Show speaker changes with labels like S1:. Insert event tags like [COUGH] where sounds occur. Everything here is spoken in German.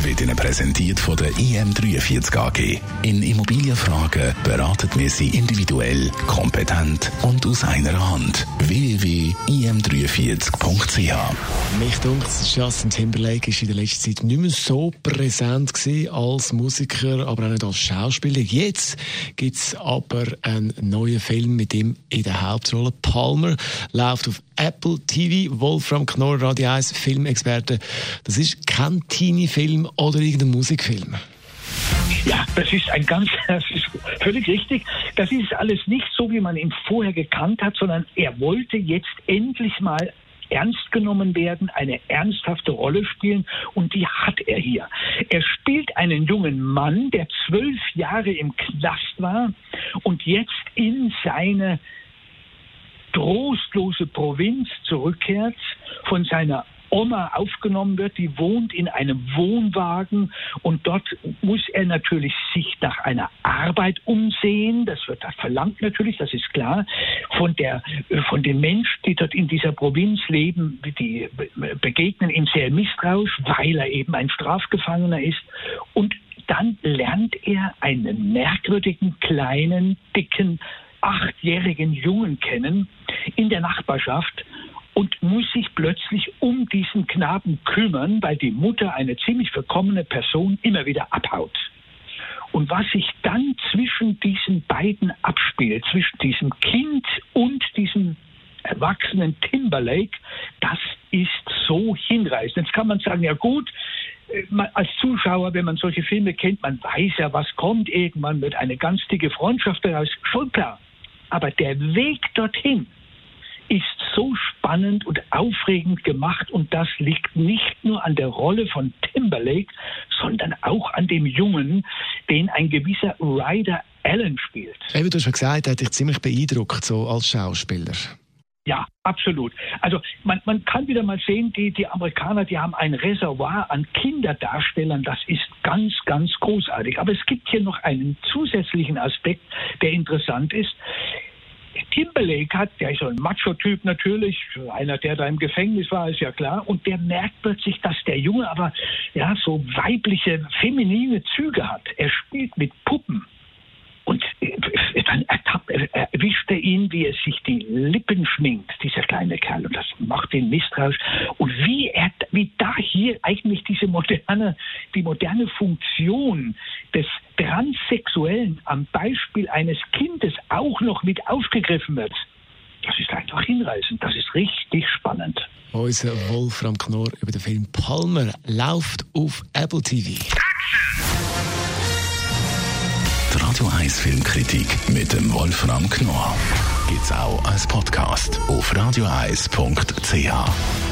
S1: wird Ihnen präsentiert von der IM43 AG. In Immobilienfragen beraten wir Sie individuell, kompetent und aus einer Hand. www.im43.ch
S2: Mich denkt, Justin Timberlake ist in der letzten Zeit nicht mehr so präsent gewesen als Musiker, aber auch nicht als Schauspieler. Jetzt gibt es aber einen neuen Film mit ihm in der Hauptrolle. Palmer läuft auf Apple TV. Wolfram Knorr, Radio 1 Filmexperte. Das ist kein Teenie-Film oder irgendein Musikfilm.
S3: Ja, das ist ein ganz, [LAUGHS] das ist völlig richtig. Das ist alles nicht so, wie man ihn vorher gekannt hat, sondern er wollte jetzt endlich mal ernst genommen werden, eine ernsthafte Rolle spielen und die hat er hier. Er spielt einen jungen Mann, der zwölf Jahre im Knast war und jetzt in seine trostlose Provinz zurückkehrt, von seiner Oma aufgenommen wird, die wohnt in einem Wohnwagen und dort muss er natürlich sich nach einer Arbeit umsehen. Das wird da verlangt natürlich, das ist klar. Von der, von den Menschen, die dort in dieser Provinz leben, die begegnen ihm sehr misstrauisch, weil er eben ein Strafgefangener ist. Und dann lernt er einen merkwürdigen, kleinen, dicken, achtjährigen Jungen kennen in der Nachbarschaft und muss sich plötzlich um diesen Knaben kümmern, weil die Mutter, eine ziemlich verkommene Person, immer wieder abhaut. Und was sich dann zwischen diesen beiden abspielt, zwischen diesem Kind und diesem erwachsenen Timberlake, das ist so hinreißend. Jetzt kann man sagen, ja gut, äh, als Zuschauer, wenn man solche Filme kennt, man weiß ja, was kommt. Irgendwann wird eine ganz dicke Freundschaft daraus. Schon klar. Aber der Weg dorthin, ist so spannend und aufregend gemacht und das liegt nicht nur an der Rolle von Timberlake, sondern auch an dem Jungen, den ein gewisser Ryder Allen spielt.
S2: Eben, du hast schon gesagt, er hat dich ziemlich beeindruckt, so als Schauspieler.
S3: Ja, absolut. Also man, man kann wieder mal sehen, die, die Amerikaner, die haben ein Reservoir an Kinderdarstellern, das ist ganz, ganz großartig. Aber es gibt hier noch einen zusätzlichen Aspekt, der interessant ist. Timberlake hat, der ist so ein Macho-Typ natürlich, einer, der da im Gefängnis war, ist ja klar, und der merkt plötzlich, dass der Junge aber ja so weibliche, feminine Züge hat. Er spielt mit Puppen. Und äh, dann erwischt er ihn, wie er sich die Lippen schminkt, dieser kleine Kerl. Und das macht ihn misstrauisch. Und wie er, wie da hier eigentlich diese moderne, die moderne Funktion des Transsexuellen am Beispiel eines Kindes auch noch mit aufgegriffen wird. Das ist einfach hinreißend. Das ist richtig spannend.
S2: Unser Wolfram Knorr über den Film Palmer läuft auf Apple TV.
S1: Die Radio 1 Filmkritik mit dem Wolfram Knorr gibt es auch als Podcast auf radioeis.ch.